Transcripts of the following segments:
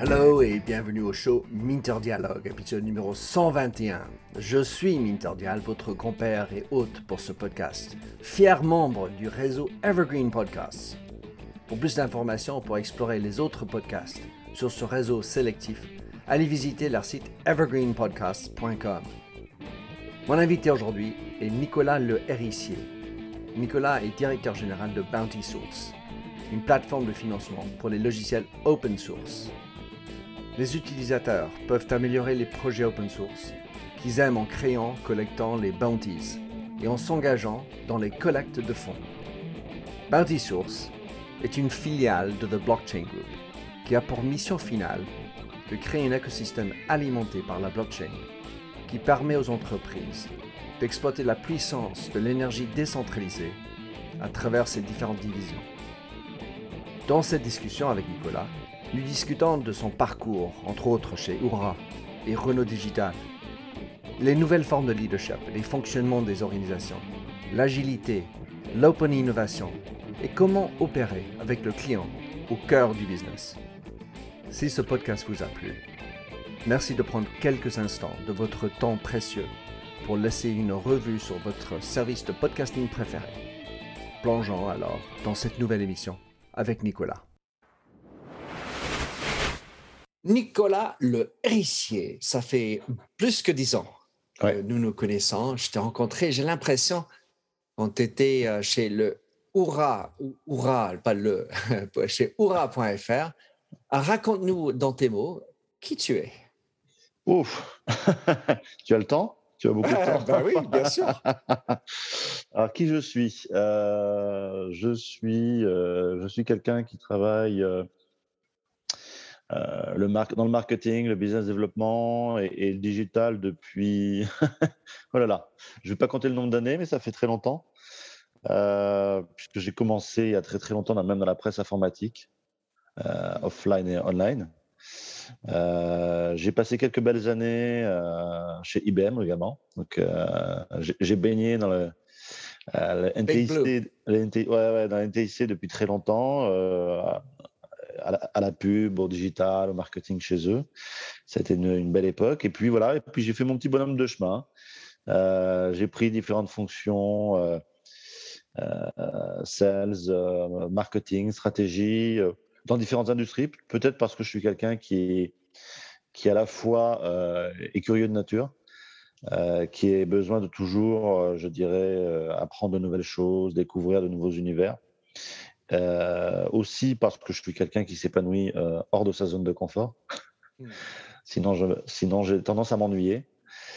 Hello et bienvenue au show Minter Dialogue, épisode numéro 121. Je suis Minter Dial, votre grand-père et hôte pour ce podcast, fier membre du réseau Evergreen Podcasts. Pour plus d'informations pour explorer les autres podcasts sur ce réseau sélectif, allez visiter leur site evergreenpodcasts.com. Mon invité aujourd'hui est Nicolas Le Hérissier. Nicolas est directeur général de Bounty Source, une plateforme de financement pour les logiciels open source. Les utilisateurs peuvent améliorer les projets open source qu'ils aiment en créant, collectant les bounties et en s'engageant dans les collectes de fonds. Bounty Source est une filiale de The Blockchain Group qui a pour mission finale de créer un écosystème alimenté par la blockchain qui permet aux entreprises d'exploiter la puissance de l'énergie décentralisée à travers ses différentes divisions. Dans cette discussion avec Nicolas, nous discutons de son parcours, entre autres chez Oura et Renault Digital, les nouvelles formes de leadership, les fonctionnements des organisations, l'agilité, l'open innovation et comment opérer avec le client au cœur du business. Si ce podcast vous a plu, merci de prendre quelques instants de votre temps précieux pour laisser une revue sur votre service de podcasting préféré. Plongeons alors dans cette nouvelle émission avec Nicolas. Nicolas Le Rissier, ça fait plus que dix ans que nous nous connaissons. Je t'ai rencontré, j'ai l'impression, quand tu étais euh, chez le Oura, Oura, pas le, chez Oura.fr. Raconte-nous dans tes mots qui tu es? Ouf, tu as le temps? Tu as beaucoup de temps Ben oui, bien sûr. Alors, qui je suis? Euh, Je suis, euh, je suis quelqu'un qui travaille euh, le dans le marketing, le business développement et, le digital depuis. oh là là, je ne vais pas compter le nombre d'années, mais ça fait très longtemps. puisque j'ai commencé il y a très très longtemps, même dans la presse informatique, offline et online. Euh, j'ai passé quelques belles années euh, chez IBM également. Donc, euh, j'ai baigné dans le, NTIC, NTIC, depuis très longtemps, à la, pub, au digital, au marketing chez eux. C'était une, une, belle époque. Et puis voilà, et puis j'ai fait mon petit bonhomme de chemin. j'ai pris différentes fonctions, sales, marketing, stratégie dans différentes industries, peut-être parce que je suis quelqu'un qui est, qui à la fois euh, est curieux de nature, euh, qui a besoin de toujours, euh, je dirais, apprendre de nouvelles choses, découvrir de nouveaux univers. aussi parce que je suis quelqu'un qui s'épanouit hors de sa zone de confort. Hmm. Sinon, je, sinon j'ai tendance à m'ennuyer.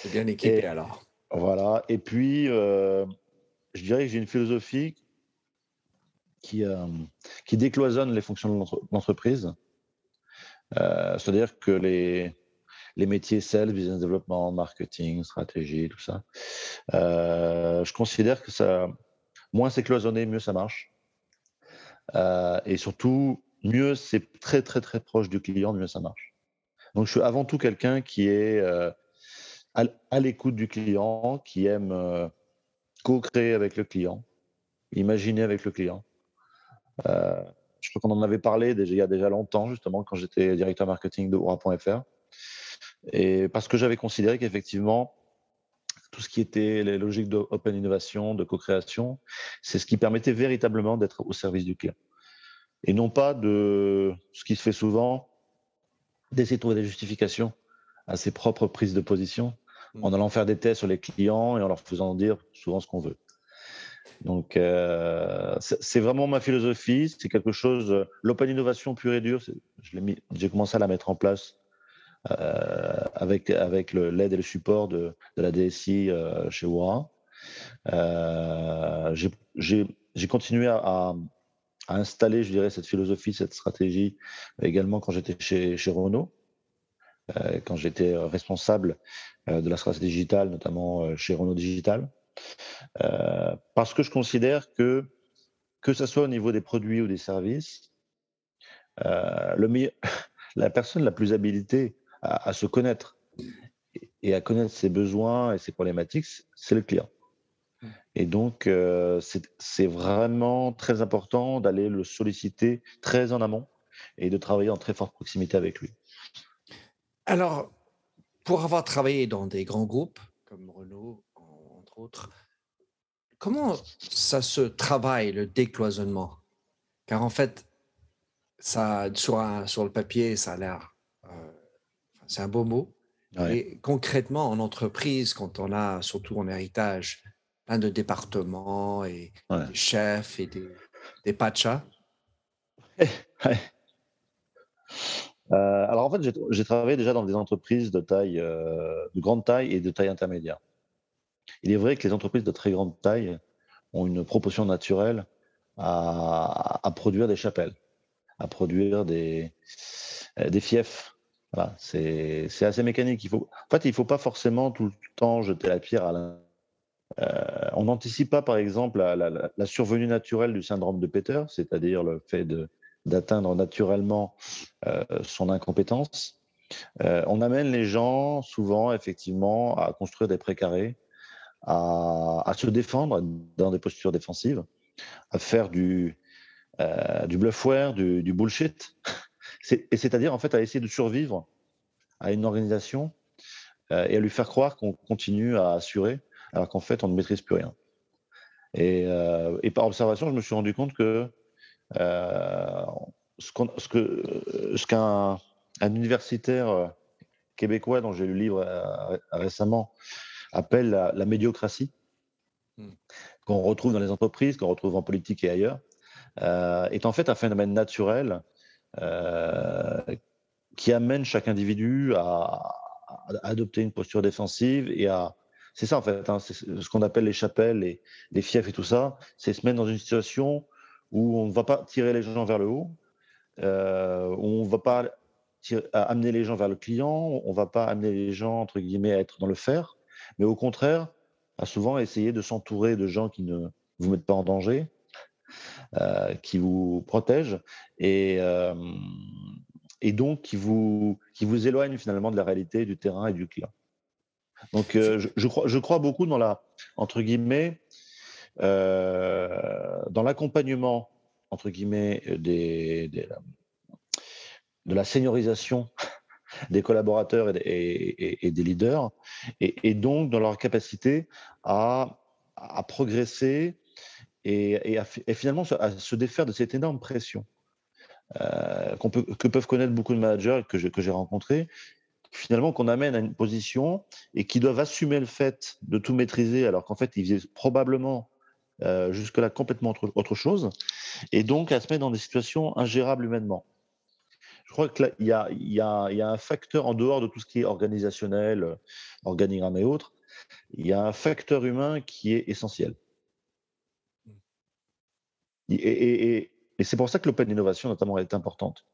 C'est bien équipé alors. Voilà. Et puis, je dirais que j'ai une philosophie qui, euh, qui décloisonne les fonctions de l'entreprise. Euh, c'est-à-dire que les, métiers sales, business development, marketing, stratégie, tout ça, euh, je considère que ça, moins c'est cloisonné, mieux ça marche. et surtout, mieux c'est très très très proche du client, mieux ça marche. Donc je suis avant tout quelqu'un qui est à l'écoute du client, qui aime co-créer avec le client, imaginer avec le client. Euh, je crois qu'on en avait parlé déjà, il y a déjà longtemps, justement, quand j'étais directeur marketing de Oura.fr. Et parce que j'avais considéré qu'effectivement, tout ce qui était les logiques d'open innovation, de co-création, c'est ce qui permettait véritablement d'être au service du client. Et non pas de ce qui se fait souvent, d'essayer de trouver des justifications à ses propres prises de position, en mmh. allant faire des tests sur les clients et en leur faisant dire souvent ce qu'on veut. Donc, euh, c'est vraiment ma philosophie. C'est quelque chose. Euh, l'open innovation pure et dure, j'ai commencé à la mettre en place euh, avec, avec l'aide et le support de, la DSI chez Oura. j'ai continué à, à, installer, je dirais, cette philosophie, cette stratégie également quand j'étais chez, chez Renault, quand j'étais responsable de la stratégie digitale, notamment chez Renault Digital. Euh, parce que je considère que, que ce soit au niveau des produits ou des services, euh, le la personne la plus habilitée à, se connaître et à connaître ses besoins et ses problématiques, c'est le client. Et donc, euh, c'est vraiment très important d'aller le solliciter très en amont et de travailler en très forte proximité avec lui. Alors, pour avoir travaillé dans des grands groupes entre autres, comment ça se travaille, le décloisonnement? Car en fait, ça, sur, sur le papier, ça a l'air, euh, c'est un beau mot. Et concrètement, en entreprise, quand on a, surtout en héritage, plein de départements et des chefs et des, des pachas. Euh, alors en fait, j'ai travaillé déjà dans des entreprises de taille, euh, de grande taille et de taille intermédiaire. Il est vrai que les entreprises de très grande taille ont une proportion naturelle à, produire des chapelles, à produire des, euh, fiefs. C'est assez mécanique. En fait, il ne faut pas forcément tout le temps jeter la pierre à on n'anticipe pas, par exemple, la, survenue naturelle du syndrome de Peter, c'est-à-dire le fait d'atteindre naturellement euh, son incompétence. Euh, on amène les gens souvent, effectivement, à construire des précarés, à, se défendre dans des postures défensives, à faire du, euh, bluffware, du, bullshit, et c'est-à-dire en fait à essayer de survivre à une organisation et à lui faire croire qu'on continue à assurer, alors qu'en fait on ne maîtrise plus rien. Et, et, par observation, je me suis rendu compte que euh, ce, qu'un un universitaire euh, québécois dont j'ai lu le livre euh, récemment appelle la, médiocratie, hmm. qu'on retrouve dans les entreprises, qu'on retrouve en politique et ailleurs, est en fait un phénomène naturel qui amène chaque individu à, adopter une posture défensive et à. C'est ça en fait, hein, c'est ce qu'on appelle les chapelles, les, les fiefs et tout ça, c'est se mettre dans une situation où on ne va pas tirer les gens vers le haut, euh, où on ne va pas amener les gens vers le client, on ne va pas amener les gens, entre guillemets, à être dans le faire, mais au contraire, à souvent essayer de s'entourer de gens qui ne vous mettent pas en danger, euh, qui vous protègent, et, euh, et donc qui vous, qui vous éloignent finalement de la réalité du terrain et du client. Donc je, je, crois, je crois beaucoup dans la, entre guillemets, euh, dans l'accompagnement, entre guillemets, de la seniorisation des collaborateurs et, des leaders, et, donc dans leur capacité à, progresser et, finalement à se défaire de cette énorme pression euh, que peuvent connaître beaucoup de managers que j'ai rencontrés, finalement qu'on amène à une position et qui doivent assumer le fait de tout maîtriser alors qu'en fait ils faisaient probablement euh, jusque-là complètement autre, chose, et donc à se mettre dans des situations ingérables humainement. Je crois qu'il y, a, y, a, y a un facteur en dehors de tout ce qui est organisationnel, euh, organigramme et autres, il y a un facteur humain qui est essentiel. Et, c'est pour ça que l'open innovation, notamment, est importante.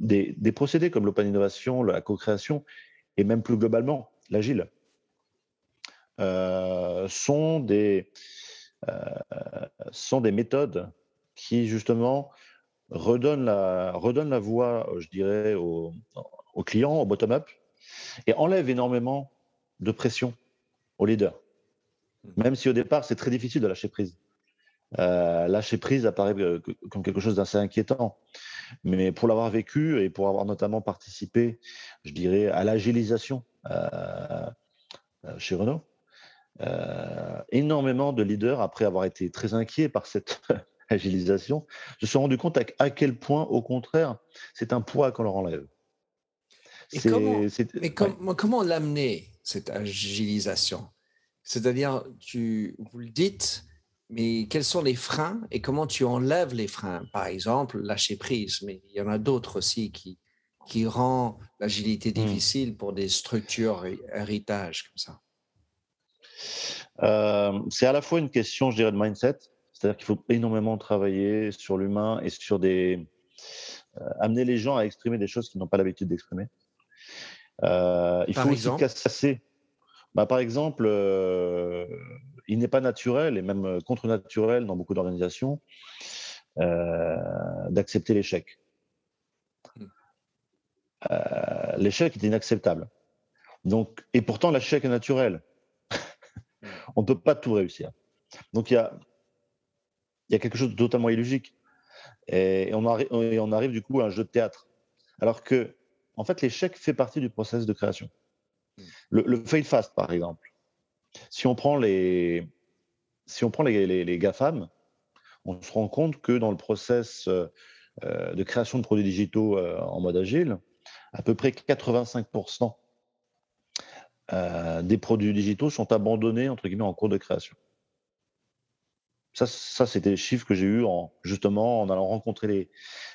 Des, des, procédés comme l'open innovation, la co-création, et même plus globalement, l'agile, euh, sont des, euh, sont des méthodes qui justement redonnent la, redonnent la voix, je dirais, aux, clients, au bottom-up, et enlèvent énormément de pression aux leaders. Mmh. Même si au départ, c'est très difficile de lâcher prise. Euh, lâcher prise apparaît euh, comme quelque chose d'assez inquiétant. Mais pour l'avoir vécu et pour avoir notamment participé, je dirais, à l'agilisation chez Renault, euh, énormément de leaders, après avoir été très inquiets par cette agilisation, se sont rendus compte à, quel point, au contraire, c'est un poids qu'on leur enlève. Et comment, mais comment l'amener, cette agilisation C'est-à-dire, tu, vous le dites, mais quels sont les freins et comment tu enlèves les freins? Par exemple, lâcher prise, mais il y en a d'autres aussi qui, qui rend l'agilité mmh. difficile pour des structures héritage comme ça. Euh, c'est à la fois une question, je dirais, de mindset, c'est-à-dire qu'il faut énormément travailler sur l'humain et sur des. Euh, amener les gens à exprimer des choses qu'ils n'ont pas l'habitude d'exprimer. Euh, il faut aussi casser. Bah, par exemple, il n'est pas naturel et même contre-naturel dans beaucoup d'organisations d'accepter l'échec. Hmm. l'échec est inacceptable. Donc, et pourtant, l'échec est naturel on ne peut pas tout réussir. Donc il y a, il y a quelque chose de totalement illogique. Et on, arrive, du coup à un jeu de théâtre. Alors que, en fait, l'échec fait partie du processus de création. Le, fail fast, par exemple. Si on prend les, si on prend les, les, GAFAM, on se rend compte que dans le process euh, de création de produits digitaux euh, en mode agile, à peu près 85% euh, des produits digitaux sont abandonnés entre guillemets en cours de création. Ça, ça c'était les chiffres que j'ai eu en, justement en allant rencontrer les,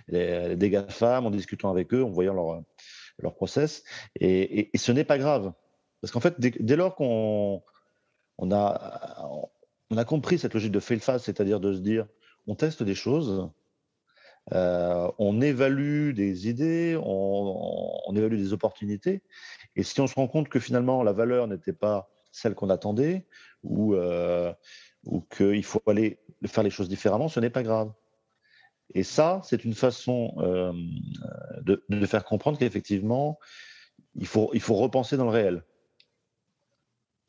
les, des GAFAM, en discutant avec eux, en voyant leur, leur process. Et, ce n'est pas grave. Parce qu'en fait, dès, lors qu'on on a, on a compris cette logique de fail fast, c'est-à-dire de se dire, on teste des choses, euh, on évalue des idées, on, on, évalue des opportunités, et si on se rend compte que finalement la valeur n'était pas celle qu'on attendait, ou, euh, ou qu'il faut aller faire les choses différemment, ce n'est pas grave. Et ça, c'est une façon euh, de, de, faire comprendre qu'effectivement, il faut, il faut repenser dans le réel.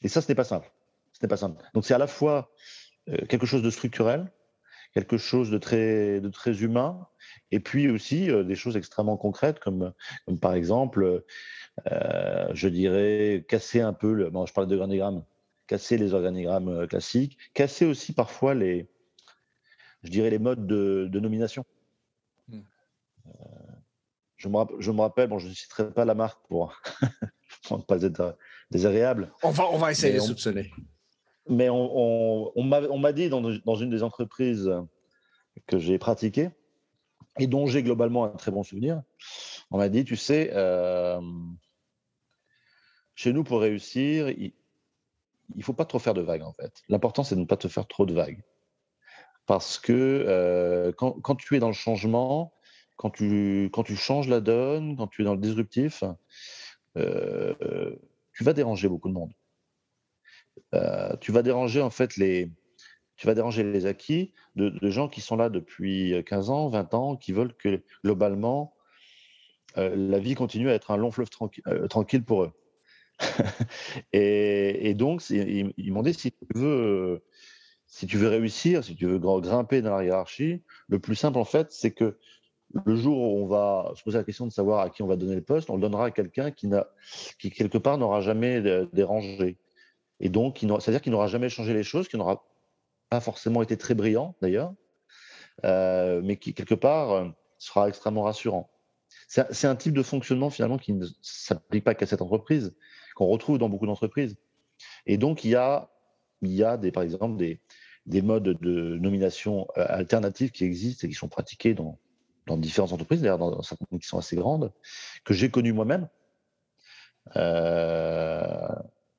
Et ça, ce n'est pas simple. Ce n'est pas simple. Donc c'est à la fois euh, quelque chose de structurel, quelque chose de très, de très humain, et puis aussi euh, des choses extrêmement concrètes, comme, par exemple, je dirais, casser un peu, le, bon, je parle d'organigrammes, casser les organigrammes euh, classiques, casser aussi parfois les, je dirais, les modes de, nomination. Hmm. je, me, je, me, rappelle, bon, je ne citerai pas la marque pour, ne pas être désagréable. On va, on va essayer de soupçonner. Mais on, on, m'a dit dans, dans, une des entreprises que j'ai pratiquées, et dont j'ai globalement un très bon souvenir, on m'a dit, tu sais, euh, chez nous, pour réussir, il ne faut pas trop faire de vagues, en fait. L'important, c'est de ne pas te faire trop de vagues. Parce que euh, quand, tu es dans le changement, quand tu, changes la donne, quand tu es dans le disruptif, euh, tu vas déranger beaucoup de monde. Euh, tu vas déranger en fait les, tu vas déranger les acquis de, gens qui sont là depuis 15 ans, 20 ans, qui veulent que globalement la vie continue à être un long fleuve tranquille pour eux. et, donc, ils, m'ont dit si tu veux, si tu veux réussir, si tu veux grimper dans la hiérarchie, le plus simple en fait, c'est que le jour où on va se poser la question de savoir à qui on va donner le poste, on le donnera à quelqu'un qui, qui quelque part n'aura jamais dérangé. Et donc, c'est-à-dire qu'il n'aura jamais changé les choses, qui n'aura pas forcément été très brillant d'ailleurs, euh, mais qui quelque part euh, sera extrêmement rassurant. C'est un type de fonctionnement finalement qui ne s'applique pas qu'à cette entreprise, qu'on retrouve dans beaucoup d'entreprises. Et donc, il y a, il y a des, par exemple des, des modes de nomination euh, alternatifs qui existent et qui sont pratiqués dans, dans différentes entreprises, d'ailleurs dans certaines qui sont assez grandes, que j'ai connues moi-même. Euh,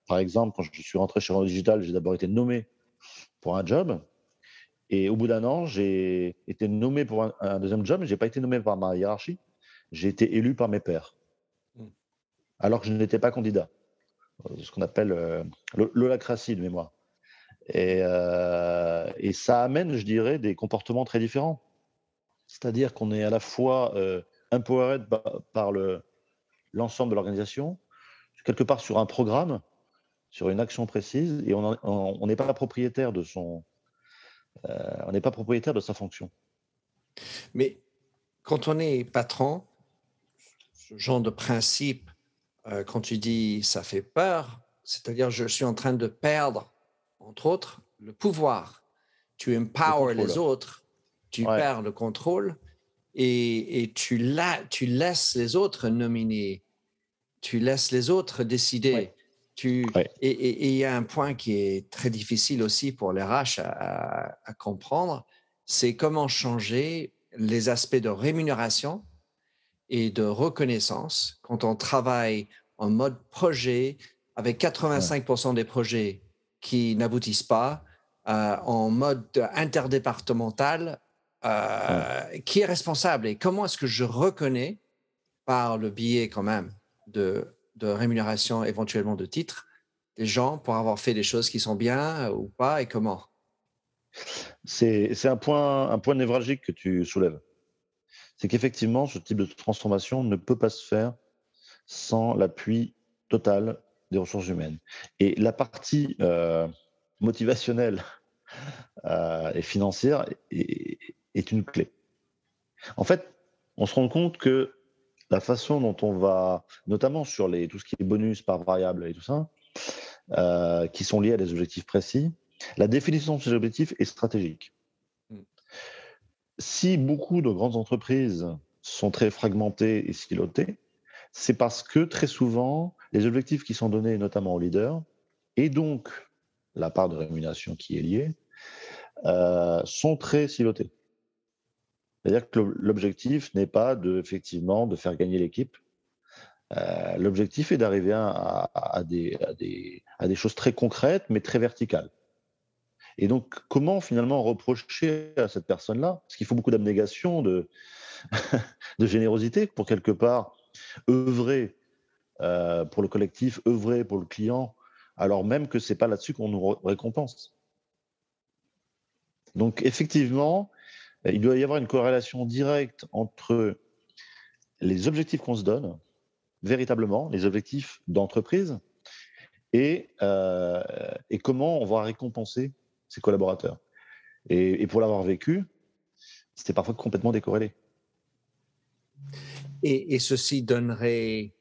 par exemple, quand je suis rentré chez Renault Digital, j'ai d'abord été nommé pour un job. Et au bout d'un an, j'ai été nommé pour un, deuxième job, mais je n'ai pas été nommé par ma hiérarchie. J'ai été élu par mes pairs. Hmm. Alors que je n'étais pas candidat. Ce qu'on appelle euh, l'holacratie de mémoire. Et, euh, et, ça amène, je dirais, des comportements très différents. C'est-à-dire qu'on est à la fois euh, empowered par l'ensemble de l'organisation, quelque part sur un programme, sur une action précise et on n'est pas propriétaire de son, euh, on n'est pas propriétaire de sa fonction. Mais quand on est patron, ce genre de principe, euh, quand tu dis ça fait peur, c'est-à-dire je suis en train de perdre, entre autres, le pouvoir. Tu empower les autres, tu perds le contrôle et, et tu, la, tu laisses les autres nominer, tu laisses les autres décider. Et il y a un point qui est très difficile aussi pour les RH à, comprendre, c'est comment changer les aspects de rémunération et de reconnaissance quand on travaille en mode projet avec 85% des projets qui n'aboutissent pas, euh, en mode interdépartemental, euh, qui est responsable. Et comment est-ce que je reconnais par le biais quand même de de rémunération éventuellement de titres des gens pour avoir fait des choses qui sont bien euh, ou pas et comment? C'est un point, un point névralgique que tu soulèves. C'est qu'effectivement, ce type de transformation ne peut pas se faire sans l'appui total des ressources humaines. Et la partie euh, motivationnelle et financière est, une clé. En fait, on se rend compte que la façon dont on va, notamment sur les, tout ce qui est bonus par variable et tout ça, qui sont liés à des objectifs précis, la définition de ces objectifs est stratégique. Si beaucoup de grandes entreprises sont très fragmentées et silotées, c'est parce que très souvent, les objectifs qui sont donnés notamment aux leaders, et donc la part de rémunération qui est liée, euh, sont très silotés. C'est-à-dire que l'objectif n'est pas de, effectivement de faire gagner l'équipe. Euh, l'objectif est d'arriver à des choses très concrètes, mais très verticales. Et donc, comment finalement reprocher à cette personne-là Parce qu'il faut beaucoup d'abnégation, de, générosité pour quelque part œuvrer euh, pour le collectif, œuvrer pour le client, alors même que ce n'est pas là-dessus qu'on nous récompense. Donc, effectivement, il doit y avoir une corrélation directe entre les objectifs qu'on se donne, véritablement, les objectifs d'entreprise, et, euh, et comment on va récompenser ses collaborateurs. Et, pour l'avoir vécu, c'était parfois complètement décorrélé. Et, ceci donnerait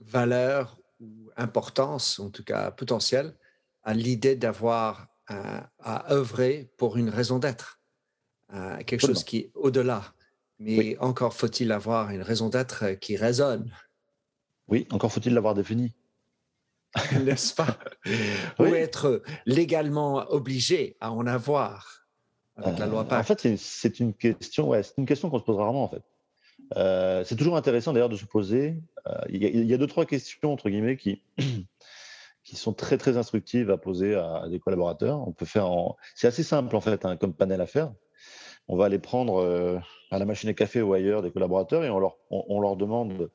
valeur ou importance, en tout cas potentiel, à l'idée d'avoir à, œuvrer pour une raison d'être, quelque chose qui est au-delà. Mais encore faut-il avoir une raison d'être qui résonne. Oui, encore faut-il l'avoir définie. n'est-ce pas? Ou être légalement obligé à en avoir avec la loi euh, En fait, c'est une question, ouais, c'est une question qu'on se pose rarement en fait. Euh, c'est toujours intéressant d'ailleurs de se poser. Euh, il y, a deux trois questions entre guillemets qui qui sont très très instructives à poser à, des collaborateurs. On peut faire, en... c'est assez simple en fait hein, comme panel à faire. On va aller prendre à la machine à café ou ailleurs des collaborateurs et on leur on leur demande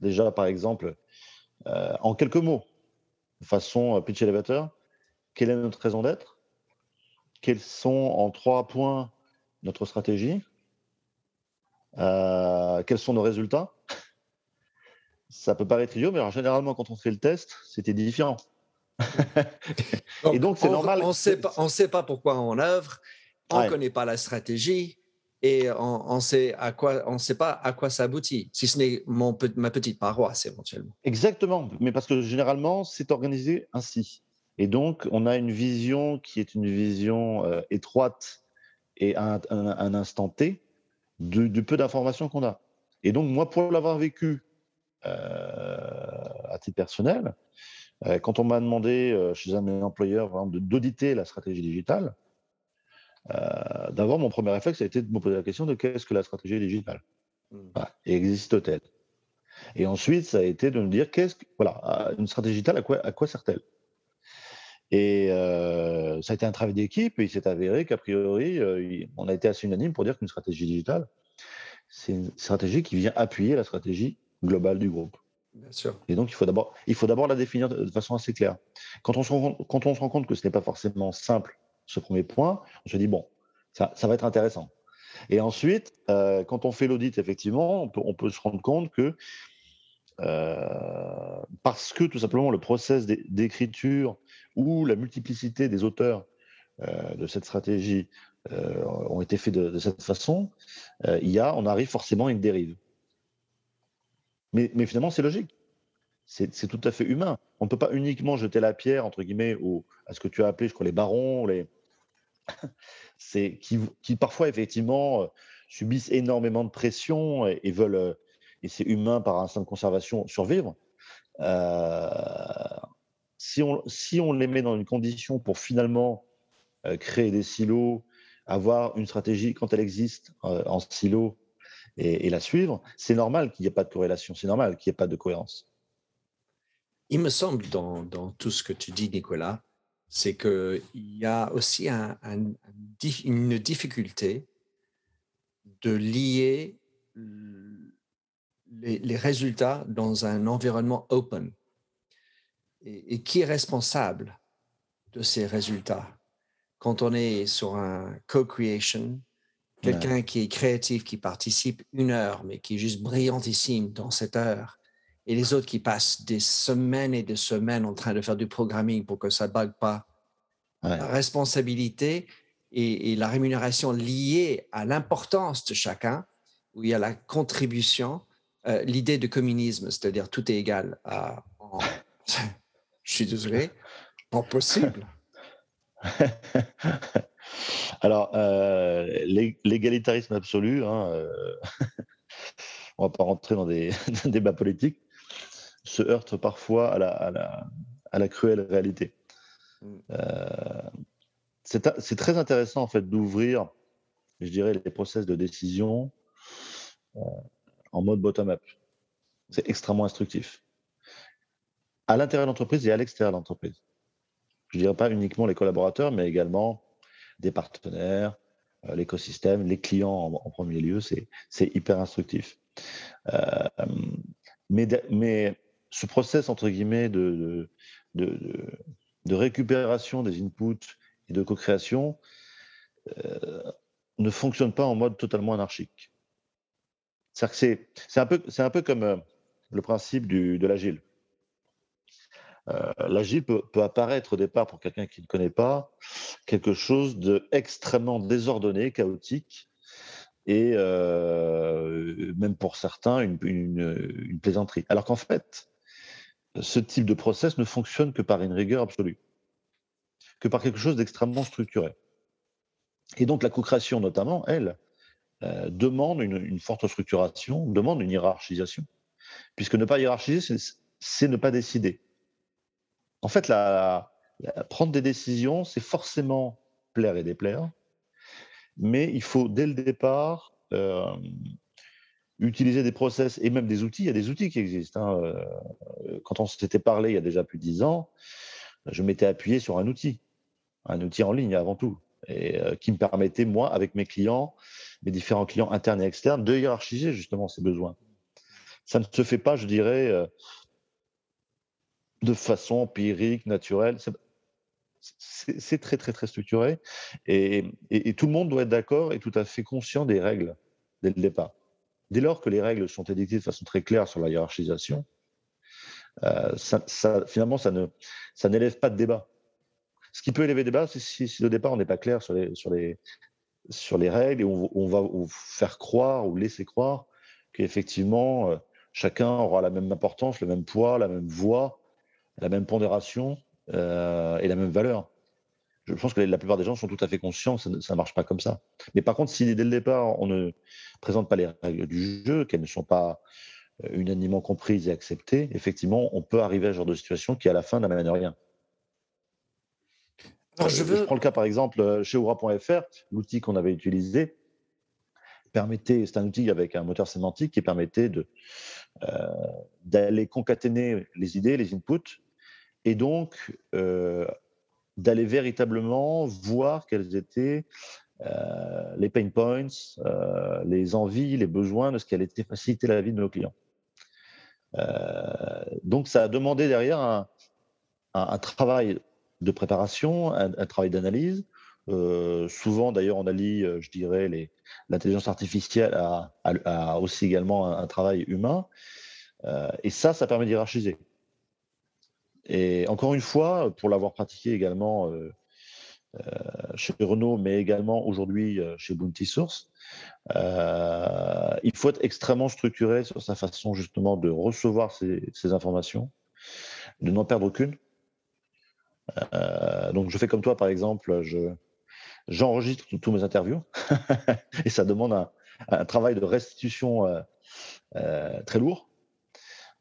déjà par exemple en quelques mots façon euh, pitch elevator, quelle est notre raison d'être? Quels sont en trois points notre stratégie? Euh, Quels sont nos résultats? Ça peut paraître idiot, mais généralement, quand on fait le test, c'était différent. et donc, c'est normal. On ne sait pas pourquoi on œuvre, on ne connaît pas la stratégie et on ne sait, pas à quoi ça aboutit, si ce n'est mon, ma petite paroisse éventuellement. Exactement, mais parce que généralement, c'est organisé ainsi. Et donc, on a une vision qui est une vision euh, étroite et à un, instant T du, peu d'informations qu'on a. Et donc, moi, pour l'avoir vécu euh, à titre personnel, euh, quand on m'a demandé chez un de mes employeurs d'auditer la stratégie digitale, euh, d'abord, mon premier réflexe a été de me poser la question de qu'est-ce que la stratégie digitale mmh. Existe-t-elle? Et ensuite, ça a été de me dire qu'est-ce que, voilà, une stratégie digitale, à quoi, à quoi sert-elle? Et euh, ça a été un travail d'équipe et il s'est avéré qu'a priori, euh, on a été assez unanime pour dire qu'une stratégie digitale, c'est une stratégie qui vient appuyer la stratégie globale du groupe. Bien sûr. Et donc, il faut d'abord, il faut d'abord la définir de façon assez claire. Quand on, se rend, quand on se rend compte que ce n'est pas forcément simple ce premier point, on se dit, bon, ça, va être intéressant. Et ensuite, euh, quand on fait l'audit, effectivement, on peut, se rendre compte que euh, parce que tout simplement le process d'écriture ou la multiplicité des auteurs euh, de cette stratégie ont été faits de, cette façon, il y a, on arrive forcément à une dérive. Mais finalement, c'est logique. C'est tout à fait humain. On ne peut pas uniquement jeter la pierre, entre guillemets, à ce que tu as appelé, je crois, les barons, les, qui, parfois effectivement euh, subissent énormément de pression et, veulent, euh, et c'est humain par instinct de conservation, survivre. Euh, si, on, si on les met dans une condition pour finalement créer des silos, avoir une stratégie quand elle existe en silo et, et la suivre, c'est normal qu'il n'y ait pas de corrélation, c'est normal qu'il n'y ait pas de cohérence. Il me semble dans, dans tout ce que tu dis, Nicolas, c'est qu'il y a aussi une difficulté de lier les, résultats dans un environnement open. Et, qui est responsable de ces résultats Quand on est sur un co-creation, quelqu'un qui est créatif, qui participe une heure, mais qui est juste brillantissime dans cette heure, et les autres qui passent des semaines et des semaines en train de faire du programming pour que ça ne bug pas, responsabilité et, la rémunération liée à l'importance de chacun, où il y a la contribution, euh, l'idée de communisme, c'est-à-dire tout est égal. À, Je suis désolé, pas possible. Alors, euh, l'égalitarisme absolu, hein, euh, on ne va pas rentrer dans des, débats politiques, se heurte parfois à la, à la, cruelle réalité. Mm. Euh, c'est très intéressant en fait d'ouvrir, je dirais, les process de décision en mode bottom-up. C'est extrêmement instructif. À l'intérieur de l'entreprise et à l'extérieur de l'entreprise je dirais pas uniquement les collaborateurs, mais également des partenaires, euh, l'écosystème, les clients en, premier lieu, c'est hyper instructif. Euh, mais, mais ce process, entre guillemets, de, de, récupération des inputs et de co-création euh, ne fonctionne pas en mode totalement anarchique. C'est un, peu, un peu comme le principe du, de l'agile. Euh, l'agile peut, apparaître au départ pour quelqu'un qui ne connaît pas quelque chose d'extrêmement désordonné, chaotique, et euh, même pour certains une, plaisanterie. Alors qu'en fait, ce type de process ne fonctionne que par une rigueur absolue, que par quelque chose d'extrêmement structuré. Et donc la co-création notamment, elle, euh, demande une, une, forte structuration, demande une hiérarchisation, puisque ne pas hiérarchiser, c'est ne pas décider. En fait, prendre des décisions, c'est forcément plaire et déplaire, mais il faut dès le départ euh, utiliser des process et même des outils. Il y a des outils qui existent. Hein, euh, quand on s'était parlé il y a déjà plus de dix ans, je m'étais appuyé sur un outil, un outil en ligne avant tout, et euh, qui me permettait, moi, avec mes clients, mes différents clients internes et externes, de hiérarchiser justement ces besoins. Ça ne se fait pas, je dirais, de façon empirique, naturelle. C'est très, très, très structuré. Et, tout le monde doit être d'accord et tout à fait conscient des règles dès le départ. Dès lors que les règles sont édictées de façon très claire sur la hiérarchisation, euh, finalement, ça ne ça n'élève pas de débat. Ce qui peut élever le débat, c'est si, si, au départ on n'est pas clair sur les, sur, les, sur les règles et on, va faire croire ou laisser croire qu'effectivement euh, chacun aura la même importance, le même poids, la même voix la même pondération euh, et la même valeur. Je pense que la plupart des gens sont tout à fait conscients que ça ne marche pas comme ça. Mais par contre, si dès le départ, on ne présente pas les règles du jeu, qu'elles ne sont pas euh, unanimement comprises et acceptées, effectivement, on peut arriver à ce genre de situation qui, à la fin, n'amène rien. je, je, prends le cas, par exemple, euh, chez Oura.fr, l'outil qu'on avait utilisé permettait, c'est un outil avec un moteur sémantique qui permettait de, d'aller concaténer les idées, les inputs, et donc euh, d'aller véritablement voir quels étaient euh, les pain points, euh, les envies, les besoins de ce qui allait faciliter la vie de nos clients. donc ça a demandé derrière un, travail de préparation, un, travail d'analyse. souvent d'ailleurs on allie, je dirais, l'intelligence artificielle à, aussi également un travail humain. et ça, ça permet d'hierarchiser. Et encore une fois, pour l'avoir pratiqué également euh, euh, chez Renault, mais également aujourd'hui euh, chez Bounty Source, il faut être extrêmement structuré sur sa façon justement de recevoir ces, informations, de n'en perdre aucune. donc je fais comme toi par exemple, je, j'enregistre tous mes interviews et ça demande un, un travail de restitution très lourd.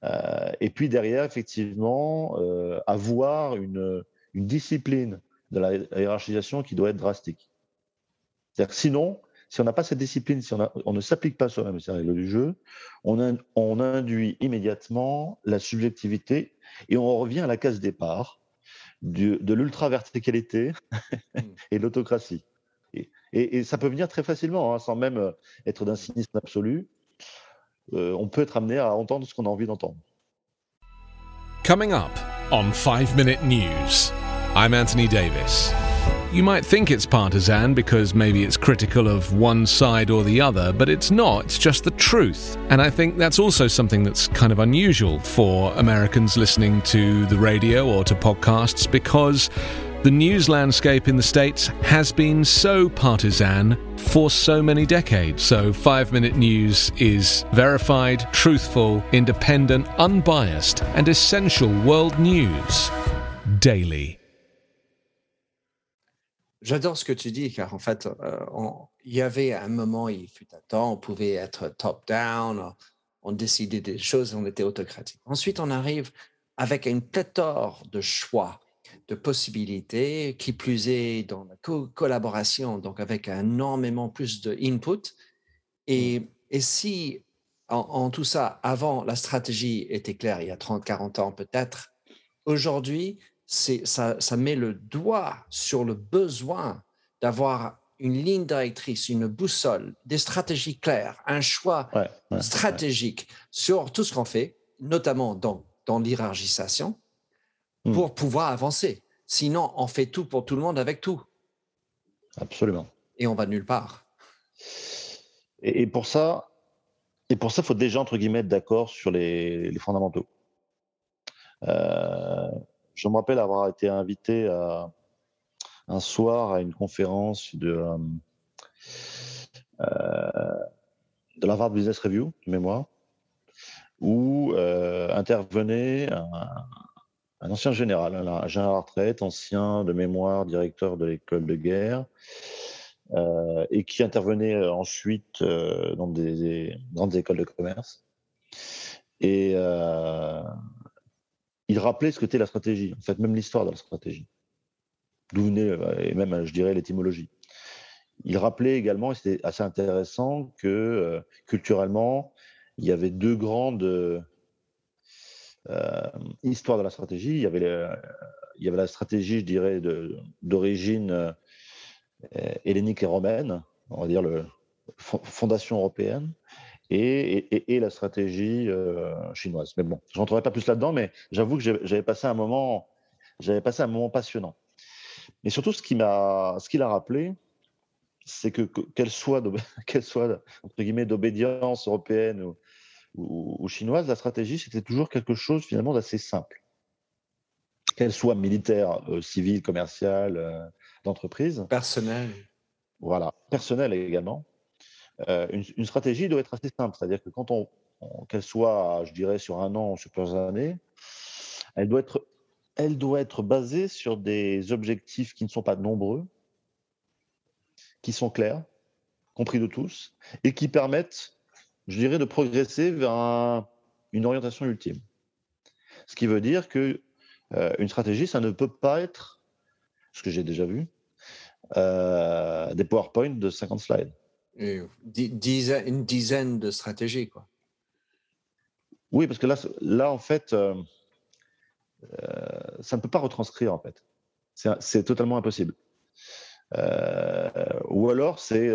Euh, et puis derrière, effectivement, euh, avoir une, une, discipline de la hiérarchisation qui doit être drastique. C'est-à-dire sinon, si on n'a pas cette discipline, si on, on ne s'applique pas soi-même ces règles du jeu, on, on, induit immédiatement la subjectivité et on revient à la case départ du, de l'ultra-verticalité hmm. et de l'autocratie. Et, et, ça peut venir très facilement, hein, sans même être d'un cynisme absolu. Euh, on peut être amené à entendre ce qu'on a envie d'entendre. Coming up on 5 Minute News, I'm Anthony Davis. You might think it's partisan because maybe it's critical of one side or the other, but it's not. It's just the truth. And I think that's also something that's kind of unusual for Americans listening to the radio or to podcasts because The news landscape in the States has been so partisan for so many decades. So, Five Minute News is verified, truthful, independent, unbiased, and essential world news daily. J'adore ce que tu dis, car en fait, euh, on- il y avait un moment, il fut un temps, on pouvait être top-down, on décidait des choses, on était autocratique. Ensuite, on arrive avec une pléthore de choix, de possibilités, qui plus est dans la co- collaboration, donc avec énormément plus de input. Et, et si en, en tout ça, avant, la stratégie était claire, il y a 30, 40 ans peut-être, aujourd'hui, ça, ça met le doigt sur le besoin d'avoir une ligne directrice, une boussole, des stratégies claires, un choix Ouais, ouais, stratégique sur tout ce qu'on fait, notamment dans, dans l'hierarchisation, Hmm. pour pouvoir avancer. Sinon, on fait tout pour tout le monde avec tout absolument. et on va nulle part. Et, pour ça, et pour ça, faut déjà entre guillemets être d'accord sur les, les fondamentaux. Euh, je me rappelle avoir été invité à, un soir à une conférence de euh, euh, de l'Harvard Business Review, de mémoire, où euh, intervenait un, un ancien général, un, général retraite, ancien de mémoire, directeur de l'école de guerre, euh, et qui intervenait euh, ensuite euh, dans des, des grandes écoles de commerce. Et il rappelait ce que était la stratégie, en fait, même l'histoire de la stratégie, d'où venait, et même, je dirais, l'étymologie. Il rappelait également, et c'était assez intéressant, que culturellement, il y avait deux grandes euh, histoires de la stratégie. Il y avait, le- il y avait la stratégie, je dirais, d'origine euh, hellénique et romaine, on va dire le fo- fondation européenne, et, et- la stratégie euh, chinoise. Mais bon, je rentrerai pas plus là-dedans, mais j'avoue que j'avais passé un moment, passé un moment passionnant. Mais surtout, ce qu'il a rappelé, c'est que, que- qu'elle soit, qu'elle soit entre guillemets d'obédience européenne ou, ou- ou chinoise, la stratégie c'était toujours quelque chose finalement d'assez simple. Qu'elle soit militaire, euh, civile, commerciale, euh, d'entreprise, Personnel. voilà, personnelle également. Euh, une, une stratégie doit être assez simple, c'est-à-dire que quand on, on- qu'elle soit, je dirais, sur un an ou sur plusieurs années, elle doit être, elle doit être basée sur des objectifs qui ne sont pas nombreux, qui sont clairs, compris de tous, et qui permettent, je dirais, de progresser vers un- une orientation ultime. Ce qui veut dire que euh, une stratégie, ça ne peut pas être, ce que j'ai déjà vu, euh, des PowerPoint de 50 slides. Et di- dizaine- une dizaine de stratégies, quoi. Oui, parce que là, là en fait, euh, euh, ça ne peut pas retranscrire, en fait. C'est totalement impossible. Ou alors, c'est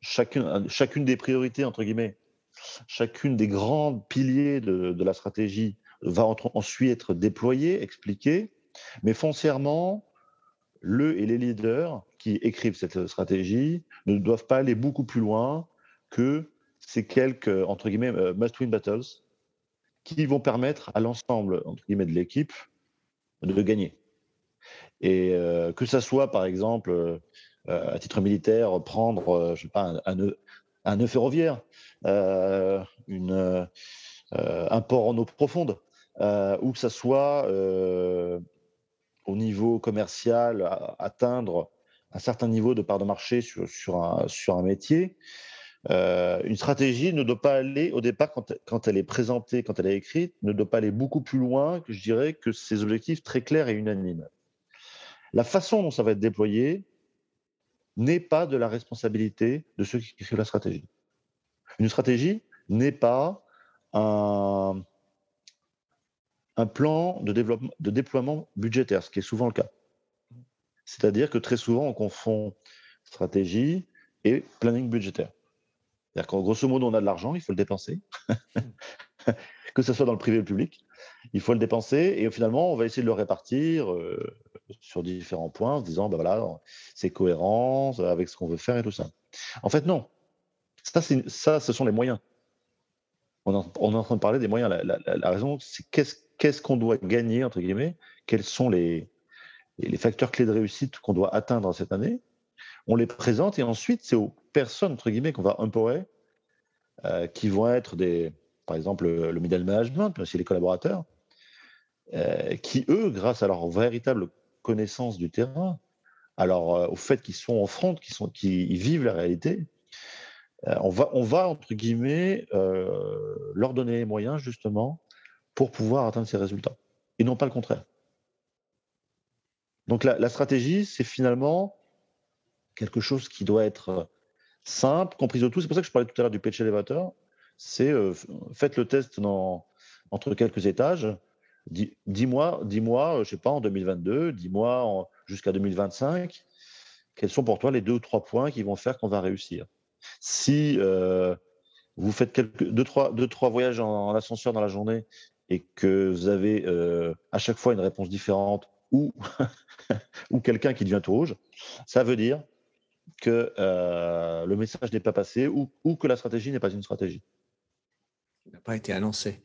chacune, des priorités, entre guillemets, chacune des grands piliers de, la stratégie va ensuite être déployée, expliquée, mais foncièrement, le et les leaders qui écrivent cette stratégie ne doivent pas aller beaucoup plus loin que ces quelques, entre guillemets, euh, must-win battles qui vont permettre à l'ensemble entre guillemets de l'équipe de gagner. Et euh, que ça soit par exemple euh, à titre militaire prendre euh, je sais pas un, nœud, ferroviaire, euh, euh, un port en eau profonde, euh, ou que ça soit euh, au niveau commercial atteindre un certain niveau de part de marché sur, un, métier. Euh, une stratégie ne doit pas aller au départ, quand, elle est présentée, quand elle est écrite, ne doit pas aller beaucoup plus loin je dirais que ces objectifs très clairs et unanimes. La façon dont ça va être déployé n'est pas de la responsabilité de ceux qui écrivent la stratégie. Une stratégie n'est pas un, plan de, développement, de déploiement budgétaire, ce qui est souvent le cas. C'est-à-dire que très souvent, on confond stratégie et planning budgétaire. C'est-à-dire qu'en grosso modo, on a de l'argent, il faut le dépenser. que ce soit dans le privé ou le public, il faut le dépenser et finalement, on va essayer de le répartir euh, sur différents points en se disant, ben voilà, c'est cohérent avec ce qu'on veut faire et tout ça. En fait, non. Ça, ça ce sont les moyens. On, est en train de parler des moyens. La, raison, c'est qu'est-ce qu'on doit gagner, entre guillemets, quels sont les, les facteurs clés de réussite qu'on doit atteindre cette année, on les présente et ensuite c'est aux personnes entre guillemets qu'on va empowerer, euh, qui vont être des, par exemple le, middle management, mais aussi les collaborateurs, euh, qui eux, grâce à leur véritable connaissance du terrain, alors au fait qu'ils sont en front, qu'ils qu'ils vivent la réalité, on va, on va entre guillemets leur donner les moyens justement pour pouvoir atteindre ces résultats, et non pas le contraire. Donc la, stratégie, c'est finalement quelque chose qui doit être euh, simple, comprise de tous. C'est pour ça que je parlais tout à l'heure du pitch elevator. C'est euh, faites le test entre quelques étages. Dis-moi, dis-moi, euh, je sais pas, en 2022, dis-moi jusqu'à 2025, quels sont pour toi les deux ou trois points qui vont faire qu'on va réussir? Si vous faites quelques, deux, trois, trois voyages en, ascenseur dans la journée et que vous avez à chaque fois une réponse différente ou, ou quelqu'un qui devient tout rouge, ça veut dire que euh, le message n'est pas passé ou, ou, que la stratégie n'est pas une stratégie. Il n'a pas été annoncé.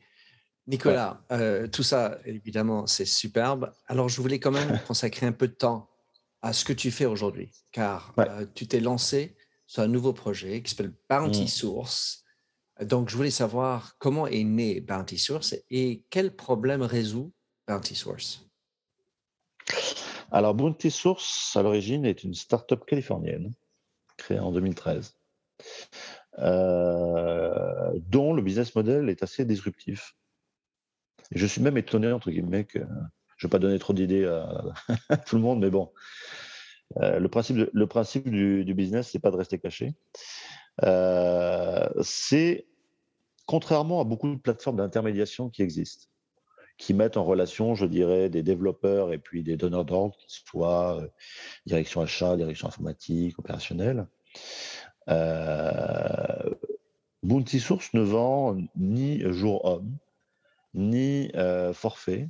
Nicolas, euh, tout ça, évidemment, c'est superbe. Alors, je voulais quand même consacrer un peu de temps à ce que tu fais aujourd'hui, car euh, tu t'es lancé sur un nouveau projet qui s'appelle Bounty mmh. Source. Donc, je voulais savoir comment est né Bounty Source et quel problème résout Bounty Source? Alors, Bounty Source, à l'origine, est une start-up californienne créée en 2013, euh, dont le business model est assez disruptif. Je suis même étonné, entre guillemets, que je ne vais pas donner trop d'idées à, tout le monde, mais bon, euh, le principe, du, du business, c'est pas de rester caché. Euh, c'est, contrairement à beaucoup de plateformes d'intermédiation qui existent, qui mettent en relation, je dirais, des développeurs et puis des donneurs d'ordre, qui soient euh, direction achat, direction informatique, opérationnelle. Euh, Bounty Source ne vend ni jour homme, ni euh, forfait.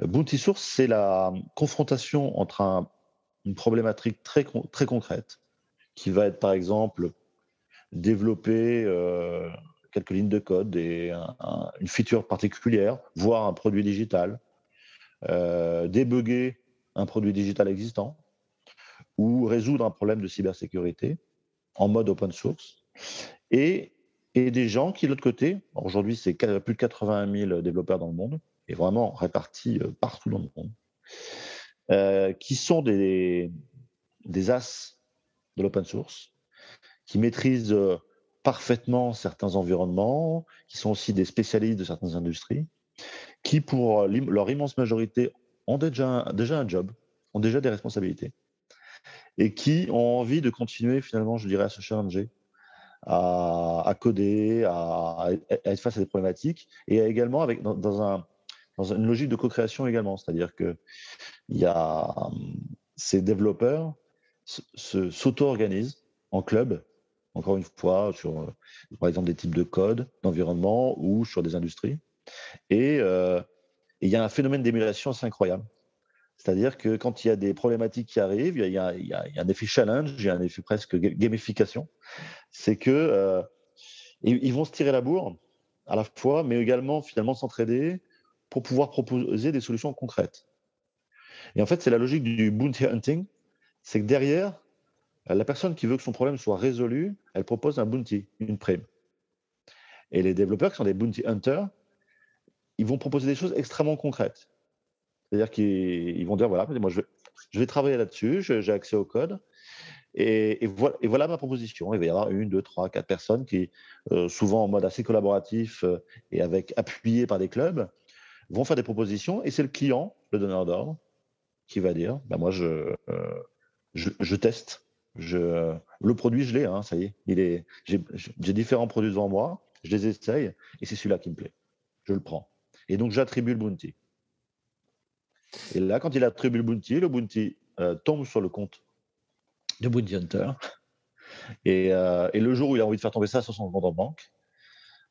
Bounty Source, c'est la confrontation entre une problématique très, très concrète, qui va être par exemple développer quelques lignes de code et une feature particulière, voire un produit digital, euh, débugger un produit digital existant ou résoudre un problème de cybersécurité en mode open source. Et, et des gens qui, de l'autre côté, aujourd'hui c'est plus de 80 000 développeurs dans le monde, et vraiment répartis euh, partout dans le monde, euh, qui sont des, as de l'open source, qui maîtrisent parfaitement certains environnements, qui sont aussi des spécialistes de certaines industries, qui, pour leur immense majorité, ont déjà, déjà un job, ont déjà des responsabilités, et qui ont envie de continuer, finalement, je dirais, à se challenger, à, coder, à, être face à des problématiques, et également avec, dans, un, dans une logique de co-création également, c'est-à-dire que y a, ces développeurs s'auto-organisent en club encore une fois, sur, euh, par exemple, des types de code, d'environnement ou sur des industries. Euh, et il y a un phénomène d'émulation assez incroyable. C'est-à-dire que quand il y a des problématiques qui arrivent, il y a, un effet challenge, il y a un effet presque gamification. C'est que euh, ils vont se tirer la bourre à la fois, mais également finalement s'entraider pour pouvoir proposer des solutions concrètes. Et en fait, c'est la logique du bounty hunting, c'est que derrière, la personne qui veut que son problème soit résolu, elle propose un bounty, une prime. Et les développeurs qui sont des bounty hunters, ils vont proposer des choses extrêmement concrètes. C'est-à-dire qu'ils vont dire, voilà, moi je vais, travailler là-dessus, j'ai accès au code, et, voilà, ma proposition. Il va y avoir une, deux, trois, quatre personnes qui, euh, souvent en mode assez collaboratif euh, et avec appuyé par des clubs, vont faire des propositions, et c'est le client, le donneur d'ordre, qui va dire, ben moi je, euh, je teste je, le produit, je l'ai, hein, ça y est. Il est j'ai différents produits devant moi, je les essaye, et c'est celui-là qui me plaît. Je le prends. Et donc, j'attribue le bounty. Et là, quand il attribue le bounty, le bounty euh, tombe sur le compte de Bounty Hunter. Et, euh, et, le jour où il a envie de faire tomber ça sur son compte en banque,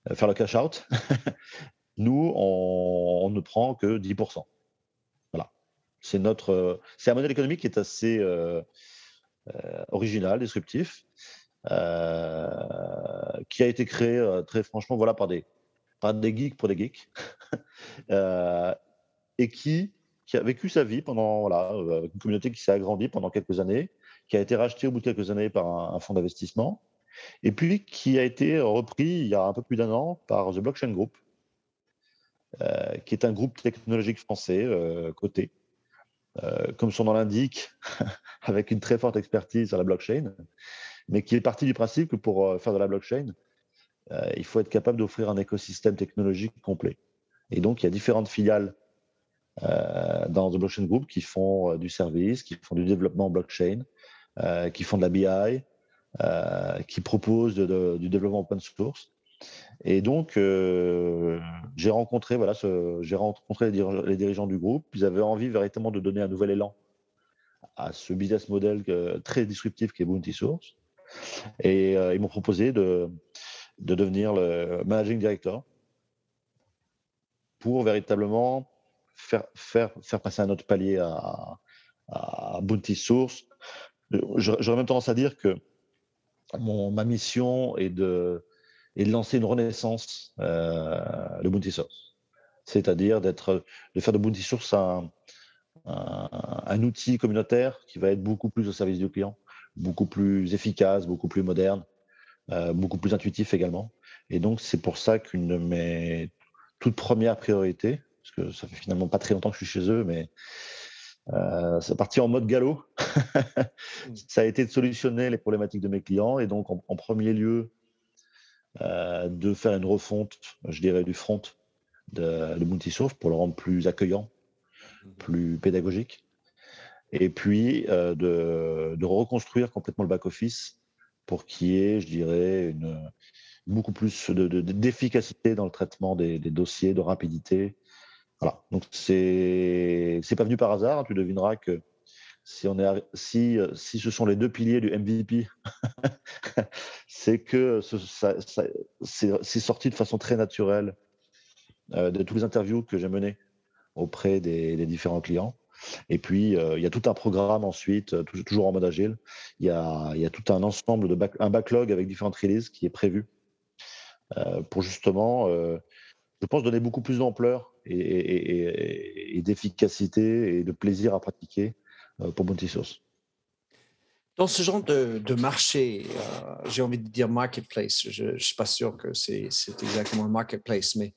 euh, faire le cash out, nous, on, ne prend que 10%. Voilà. C'est notre, c'est un modèle économique qui est assez, original, disruptif, qui a été créé très franchement voilà, par, des, par des geeks pour des geeks, et qui qui a vécu sa vie pendant voilà, euh, une communauté qui s'est agrandie pendant quelques années, qui a été rachetée au bout de quelques années par un, fonds d'investissement, et puis qui a été repris il y a un peu plus d'un an par The Blockchain Group, euh, qui est un groupe technologique français euh, coté, comme son nom l'indique, avec une très forte expertise sur la blockchain, mais qui est parti du principe que pour faire de la blockchain, il faut être capable d'offrir un écosystème technologique complet. Et donc, il y a différentes filiales dans The Blockchain Group qui font euh, du service, qui font du développement blockchain, euh, qui font de la BI, qui proposent du développement open source. Et donc, j'ai rencontré, voilà, j'ai rencontré les dirigeants, du groupe. Ils avaient envie véritablement de donner un nouvel élan à ce business model très disruptif qui est Bounty Source. Et ils m'ont proposé de devenir le managing director pour véritablement faire, passer un autre palier à, Bounty Source. J'aurais même tendance à dire que mon, ma mission est de, lancer une renaissance euh, de Bounty Source. C'est-à-dire de faire de Bounty Source un, un, outil communautaire qui va être beaucoup plus au service du client, beaucoup plus efficace, beaucoup plus moderne, euh, beaucoup plus intuitif également. Et donc, c'est pour ça qu'une de mes toutes premières priorités, parce que ça fait finalement pas très longtemps que je suis chez eux, mais euh, c'est parti en mode galop. Mm. ça a été de solutionner les problématiques de mes clients et donc en, premier lieu euh, de faire une refonte, je dirais, du front de, de Multisource pour le rendre plus accueillant, mm. plus pédagogique. Et puis euh, de, de, reconstruire complètement le back-office pour qu'il y ait, je dirais, une, beaucoup plus d'efficacité de, dans le traitement des, des, dossiers, de rapidité voilà. Donc c'est c'est pas venu par hasard. Hein. Tu devineras que si on est si si ce sont les deux piliers du MVP, c'est que c'est sorti de façon très naturelle euh, de tous les interviews que j'ai menées auprès des, différents clients. Et puis, euh, il y a tout un programme ensuite, euh, toujours en mode agile. Il y a, il y a tout un ensemble de un backlog avec différentes releases qui est prévu pour justement, je pense, donner beaucoup plus d'ampleur et, d'efficacité et de plaisir à pratiquer euh, pour Source. Dans ce genre de, marché, euh, j'ai envie de dire marketplace, je ne suis pas sûr que c'est exactement un marketplace, mais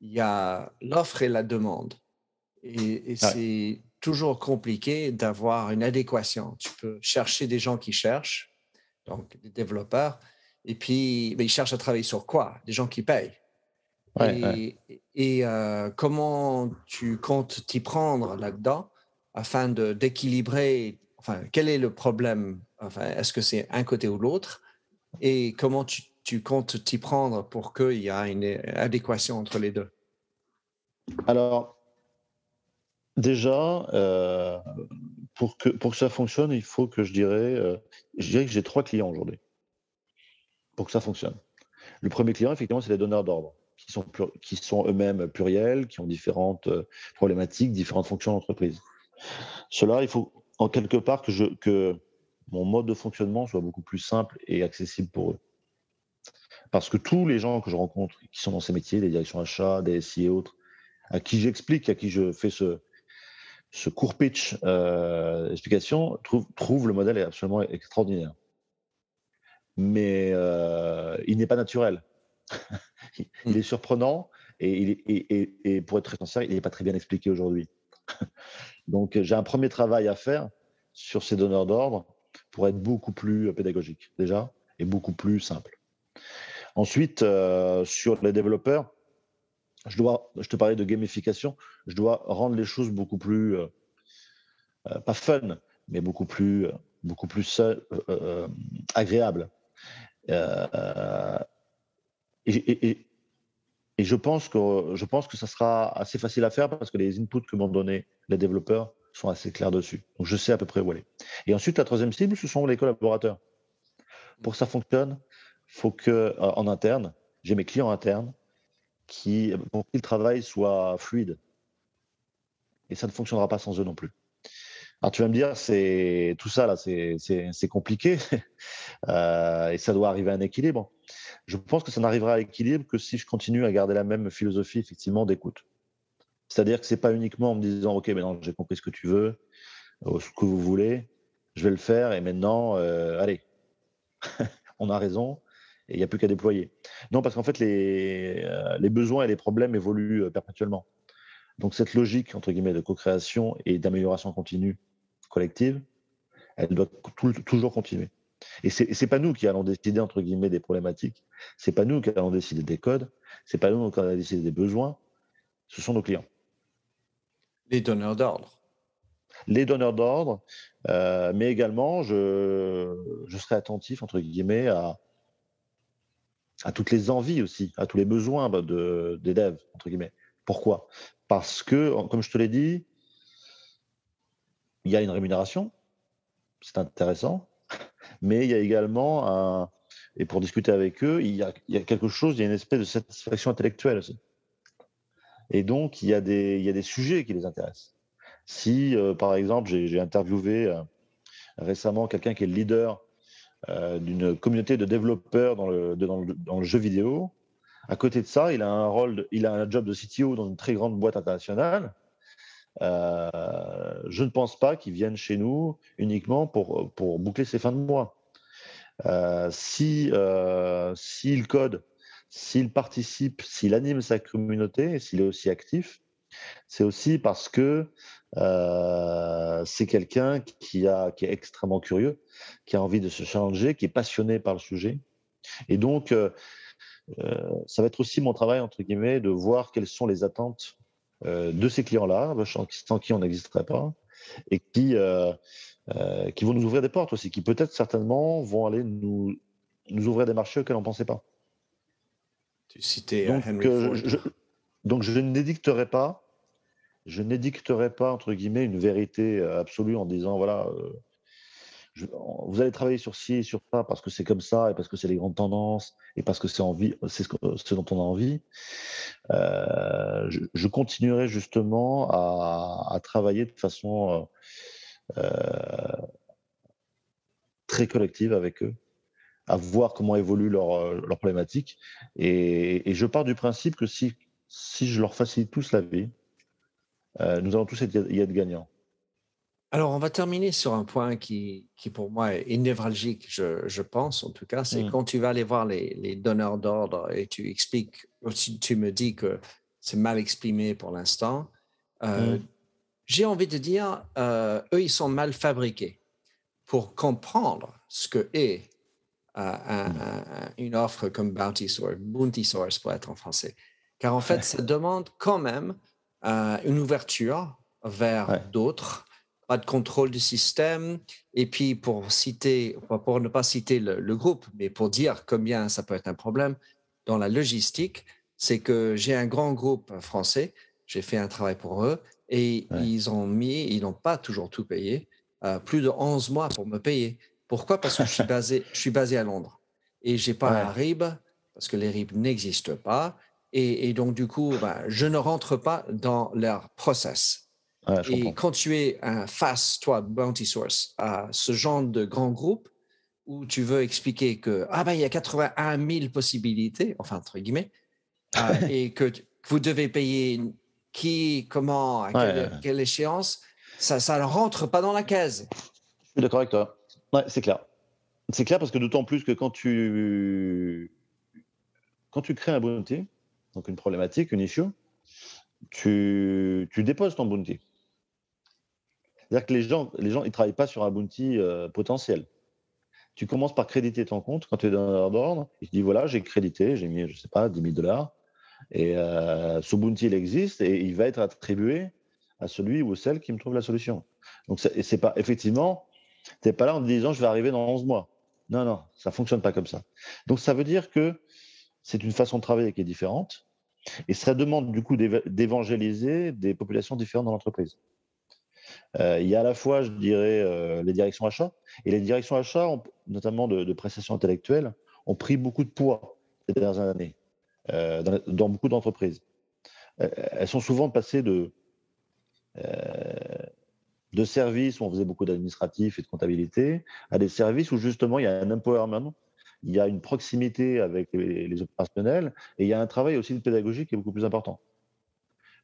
il y a l'offre et la demande. Et, c'est toujours compliqué d'avoir une adéquation. Tu peux chercher des gens qui cherchent, donc des développeurs, et puis mais ils cherchent à travailler sur quoi? Des gens qui payent et, euh, comment tu comptes t'y prendre là-dedans afin d'équilibrer, enfin, quel est le problème? Enfin, Est-ce que c'est un côté ou l'autre? Et comment tu, tu comptes t'y prendre pour qu'il y ait une adéquation entre les deux? Alors, déjà, euh, pour, que, pour que ça fonctionne, il faut que je dirais, euh, je dirais que j'ai trois clients aujourd'hui pour que ça fonctionne. Le premier client, effectivement, c'est les donneurs d'ordre qui sont, eux-mêmes pluriels, qui ont différentes euh, problématiques, différentes fonctions d'entreprise. Cela, il faut en quelque part que, mon mode de fonctionnement soit beaucoup plus simple et accessible pour eux. Parce que tous les gens que je rencontre qui sont dans ces métiers, des directions achats, des SI et autres, à qui j'explique, à qui je fais ce, court pitch euh, d'explication, trouvent trouve le modèle absolument extraordinaire. Mais euh, il n'est pas naturel. il mm. est surprenant et, il est, et, pour être très sincère, il n'est pas très bien expliqué aujourd'hui. Donc j'ai un premier travail à faire sur ces donneurs d'ordre pour être beaucoup plus pédagogique déjà et beaucoup plus simple. Ensuite, euh, sur les développeurs, je, dois, je te parlais de gamification, je dois rendre les choses beaucoup plus, euh, euh, pas fun, mais beaucoup plus, beaucoup plus agréables. Et, je, pense que, ça sera assez facile à faire parce que les inputs que m'ont donné les développeurs sont assez clairs dessus. Donc je sais à peu près où aller. Et ensuite, la troisième cible, ce sont les collaborateurs. Pour que ça fonctionne, il faut que euh, en interne, j'ai mes clients internes qui, pour que le travail soit fluide. Et ça ne fonctionnera pas sans eux non plus. Alors tu vas me dire, c'est tout ça là, c'est compliqué euh, et ça doit arriver à un équilibre. Je pense que ça n'arrivera à l'équilibre que si je continue à garder la même philosophie effectivement d'écoute. C'est-à-dire que c'est pas uniquement en me disant ok maintenant j'ai compris ce que tu veux, ce que vous voulez, je vais le faire et maintenant allez, on a raison et il n'y a plus qu'à déployer. Non parce qu'en fait les, les besoins et les problèmes évoluent perpétuellement. Donc cette logique entre guillemets de co-création et d'amélioration continue collective, elle doit toujours continuer. Et c'est n'est pas nous qui allons décider entre guillemets des problématiques, c'est pas nous qui allons décider des codes, c'est pas nous qui allons décider des besoins, ce sont nos clients. Les donneurs d'ordre. Les donneurs d'ordre, euh, mais également je, je serai attentif entre guillemets à, à toutes les envies aussi, à tous les besoins de, des devs entre guillemets. Pourquoi? Parce que, comme je te l'ai dit, il y a une rémunération, c'est intéressant, mais il y a également un, et pour discuter avec eux, il y, a, quelque chose, il y a une espèce de satisfaction intellectuelle aussi. Et donc, il y a des, il y a des sujets qui les intéressent. Si, euh, par exemple, j'ai interviewé euh, récemment quelqu'un qui est le leader euh, d'une communauté de développeurs dans le, dans, le, dans le, jeu vidéo, à côté de ça, il a un rôle, il a un job de CTO dans une très grande boîte internationale. Euh, je ne pense pas qu'ils viennent chez nous uniquement pour, pour boucler ses fins de mois. Euh, si euh, s'il code, s'il participe, s'il anime sa communauté, s'il est aussi actif, c'est aussi parce que euh, c'est quelqu'un qui, a, qui est extrêmement curieux, qui a envie de se challenger, qui est passionné par le sujet. Et donc, euh, ça va être aussi mon travail, entre guillemets, de voir quelles sont les attentes euh, de ces clients-là, sans qui on n'existerait pas, et qui, euh, qui vont nous ouvrir des portes aussi, qui peut-être certainement vont aller nous, nous ouvrir des marchés auxquels on ne pensait pas. Tu citais donc, Henry je, donc je n'édicterai pas, je n'édicterai pas entre guillemets une vérité absolue en disant voilà vous allez travailler sur ci et sur ça parce que c'est comme ça et parce que c'est les grandes tendances et parce que c'est ce, dont on a envie. Euh, je, continuerai justement à, travailler de façon euh, euh, très collective avec eux, à voir comment évoluent leurs leur problématiques. Et, je pars du principe que si, je leur facilite tous la vie, nous allons tous y être gagnants. Alors, on va terminer sur un point qui, qui pour moi est névralgique, je, je pense en tout cas, c'est mmh. quand tu vas aller voir les, les donneurs d'ordre et tu expliques, tu me dis que c'est mal exprimé pour l'instant, euh, mmh. j'ai envie de dire, euh, eux, ils sont mal fabriqués pour comprendre ce que est euh, mmh. une offre comme Bounty Source, Bounty Source pour être en français. Car en fait, ça demande quand même une ouverture vers d'autres pas de contrôle du système. Et puis, pour citer, pour ne pas citer le, groupe, mais pour dire combien ça peut être un problème dans la logistique, c'est que j'ai un grand groupe français, j'ai fait un travail pour eux et ils ont mis, ils n'ont pas toujours tout payé, euh, plus de 11 mois pour me payer. Pourquoi? Parce que je suis basé, je suis basé à Londres et j'ai pas un RIB parce que les RIB n'existent pas. Et, donc, du coup, ben, je ne rentre pas dans leur process et quand tu es face, toi, Bounty Source, à ce genre de grand groupe où tu veux expliquer que ah ben, il y a 81 000 possibilités, enfin entre guillemets, euh, et que vous devez payer qui, comment, à quelle, échéance, ça, ça ne rentre pas dans la case. Je suis d'accord avec toi. Ouais, c'est clair. C'est clair parce que d'autant plus que quand tu quand tu crées un bounty, donc une problématique, une issue, tu, tu déposes ton bounty. C'est-à-dire que les gens, les gens, ils travaillent pas sur un bounty euh, potentiel. Tu commences par créditer ton compte quand tu es dans d'ordre. Te dit voilà, j'ai crédité, j'ai mis, je sais pas, 10 000 dollars. Et euh, ce bounty, il existe et il va être attribué à celui ou celle qui me trouve la solution. Donc, c'est pas, effectivement, tu n'es pas là en te disant je vais arriver dans 11 mois. Non, non, ça fonctionne pas comme ça. Donc, ça veut dire que c'est une façon de travailler qui est différente et ça demande du coup d'évangéliser des populations différentes dans l'entreprise. Euh, il y a à la fois, je dirais, euh, les directions achats. Et les directions achats, notamment de, prestations intellectuelles, ont pris beaucoup de poids ces dernières années euh, dans, beaucoup d'entreprises. elles sont souvent passées de, services où on faisait beaucoup d'administratif et de comptabilité à des services où justement il y a un empowerment, il y a une proximité avec les opérationnels et il y a un travail aussi de pédagogie qui est beaucoup plus important.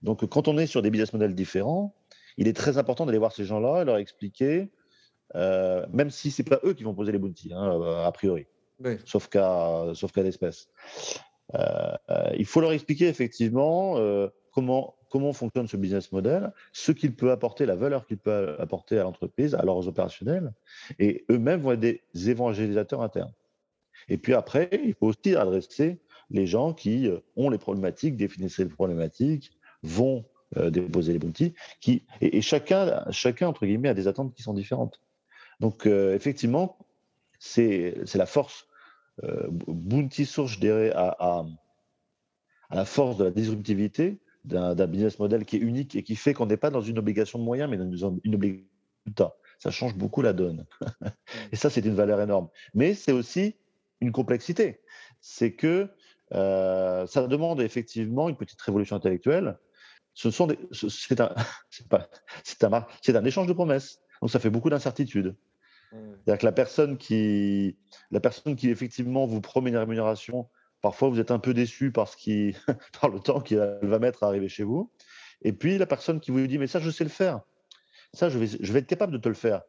Donc, quand on est sur des business models différents, il est très important d'aller voir ces gens-là et leur expliquer, euh, même si ce n'est pas eux qui vont poser les bounties, hein, a priori, sauf cas, sauf cas d'espèce. Euh, il faut leur expliquer effectivement comment, comment fonctionne ce business model, ce qu'il peut apporter, la valeur qu'il peut apporter à l'entreprise, à leurs opérationnels, et eux-mêmes vont être des évangélisateurs internes. Et puis après, il faut aussi adresser les gens qui ont les problématiques, définissent les problématiques, vont euh, déposer les bounties, qui, et, chacun, chacun, entre guillemets, a des attentes qui sont différentes. Donc, euh, effectivement, c'est la force. Euh, bounty source, je dirais, à, à, la force de la disruptivité d'un business model qui est unique et qui fait qu'on n'est pas dans une obligation de moyens, mais dans une, obligation de Ça change beaucoup la donne. et ça, c'est une valeur énorme. Mais c'est aussi une complexité. C'est que ça demande effectivement une petite révolution intellectuelle ce sont c'est un, c'est un, un, échange de promesses. Donc ça fait beaucoup d'incertitudes. C'est-à-dire que la personne qui, la personne qui effectivement vous promet une rémunération, parfois vous êtes un peu déçu parce qu'il, par le temps qu'elle va mettre à arriver chez vous. Et puis la personne qui vous dit mais ça je sais le faire, ça je vais, je vais être capable de te le faire.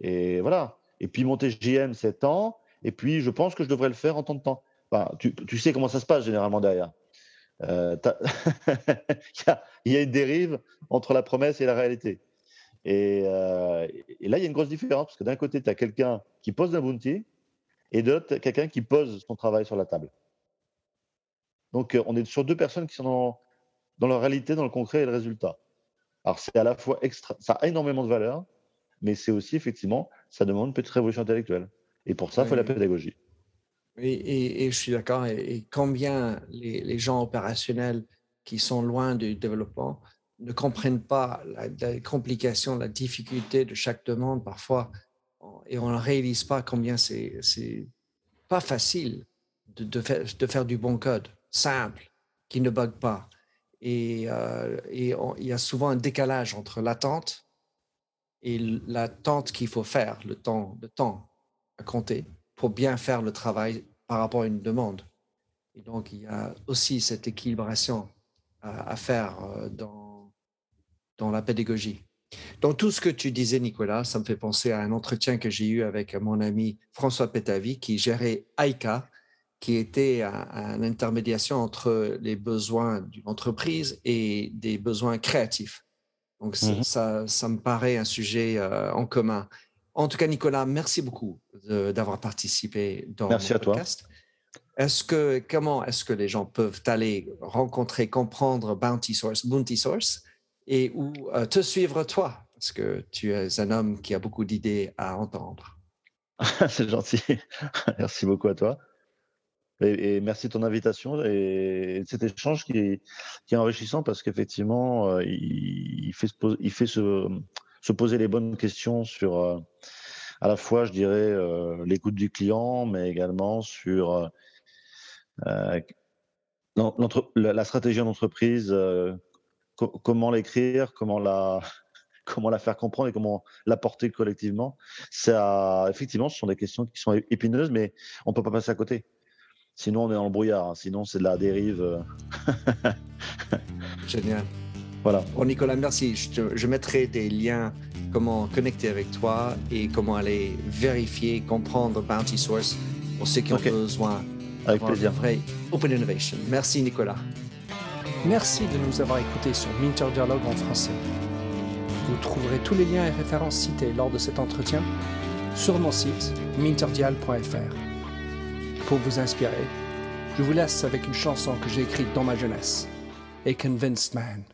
Et voilà. Et puis mon TGM 7 ans. Et puis je pense que je devrais le faire en temps de temps. Enfin, tu, tu sais comment ça se passe généralement derrière. Euh, il, y a, une dérive entre la promesse et la réalité. Euh, et, là, il y a une grosse différence, parce que d'un côté, tu as quelqu'un qui pose un bounty, et de l'autre, quelqu'un qui pose son travail sur la table. Donc, euh, on est sur deux personnes qui sont dans, dans la réalité, dans le concret et le résultat. Alors, c'est à la fois extra, ça a énormément de valeur, mais c'est aussi, effectivement, ça demande une petite révolution intellectuelle. Et pour ça, il faut la pédagogie. Et, je suis d'accord. Et, combien les, gens opérationnels qui sont loin du développement ne comprennent pas la, complication, la difficulté de chaque demande parfois, et on ne réalise pas combien c'est pas facile de, faire, du bon code, simple, qui ne bug pas. Et, euh, et il y a souvent un décalage entre l'attente et l'attente qu'il faut faire, le temps à compter pour bien faire le travail par rapport à une demande. Et donc, il y a aussi cette équilibration à, faire euh, dans, dans la pédagogie. Dans tout ce que tu disais, Nicolas, ça me fait penser à un entretien que j'ai eu avec mon ami François Pétavy, qui gérait AICA, qui était une intermédiation entre les besoins d'une entreprise et des besoins créatifs. Donc, mmh ça, ça, me paraît un sujet euh, en commun. En tout cas, Nicolas, merci beaucoup d'avoir participé dans merci mon podcast. Est-ce que comment est-ce que les gens peuvent aller rencontrer, comprendre Bounty Source, Bounty Source, et ou euh, te suivre toi, parce que tu es un homme qui a beaucoup d'idées à entendre. C'est gentil. merci beaucoup à toi. Et, merci de ton invitation et, cet échange qui est, qui est enrichissant parce qu'effectivement, euh, il, fait, il fait se, se poser les bonnes questions sur euh, à la fois, je dirais, euh, l'écoute du client, mais également sur euh, la, stratégie d'entreprise, comment l'écrire, comment la, comment la faire comprendre et comment la porter collectivement. Ça, effectivement, ce sont des questions qui sont épineuses, mais on ne peut pas passer à côté. Sinon, on est dans le brouillard. Hein. Sinon, c'est de la dérive. Génial. Voilà. Bon, Nicolas, merci. Je, mettrai des liens, comment connecter avec toi et comment aller vérifier, comprendre Bounty Source pour ceux qui ont besoin avec plaisir. Vrai Open Innovation. Merci, Nicolas. Merci de nous avoir écoutés sur Minter Dialogue en français. Vous trouverez tous les liens et références cités lors de cet entretien sur mon site minterdial.fr. Pour vous inspirer, je vous laisse avec une chanson que j'ai écrite dans ma jeunesse, A Convinced Man.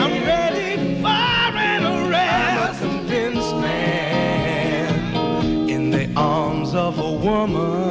Woman.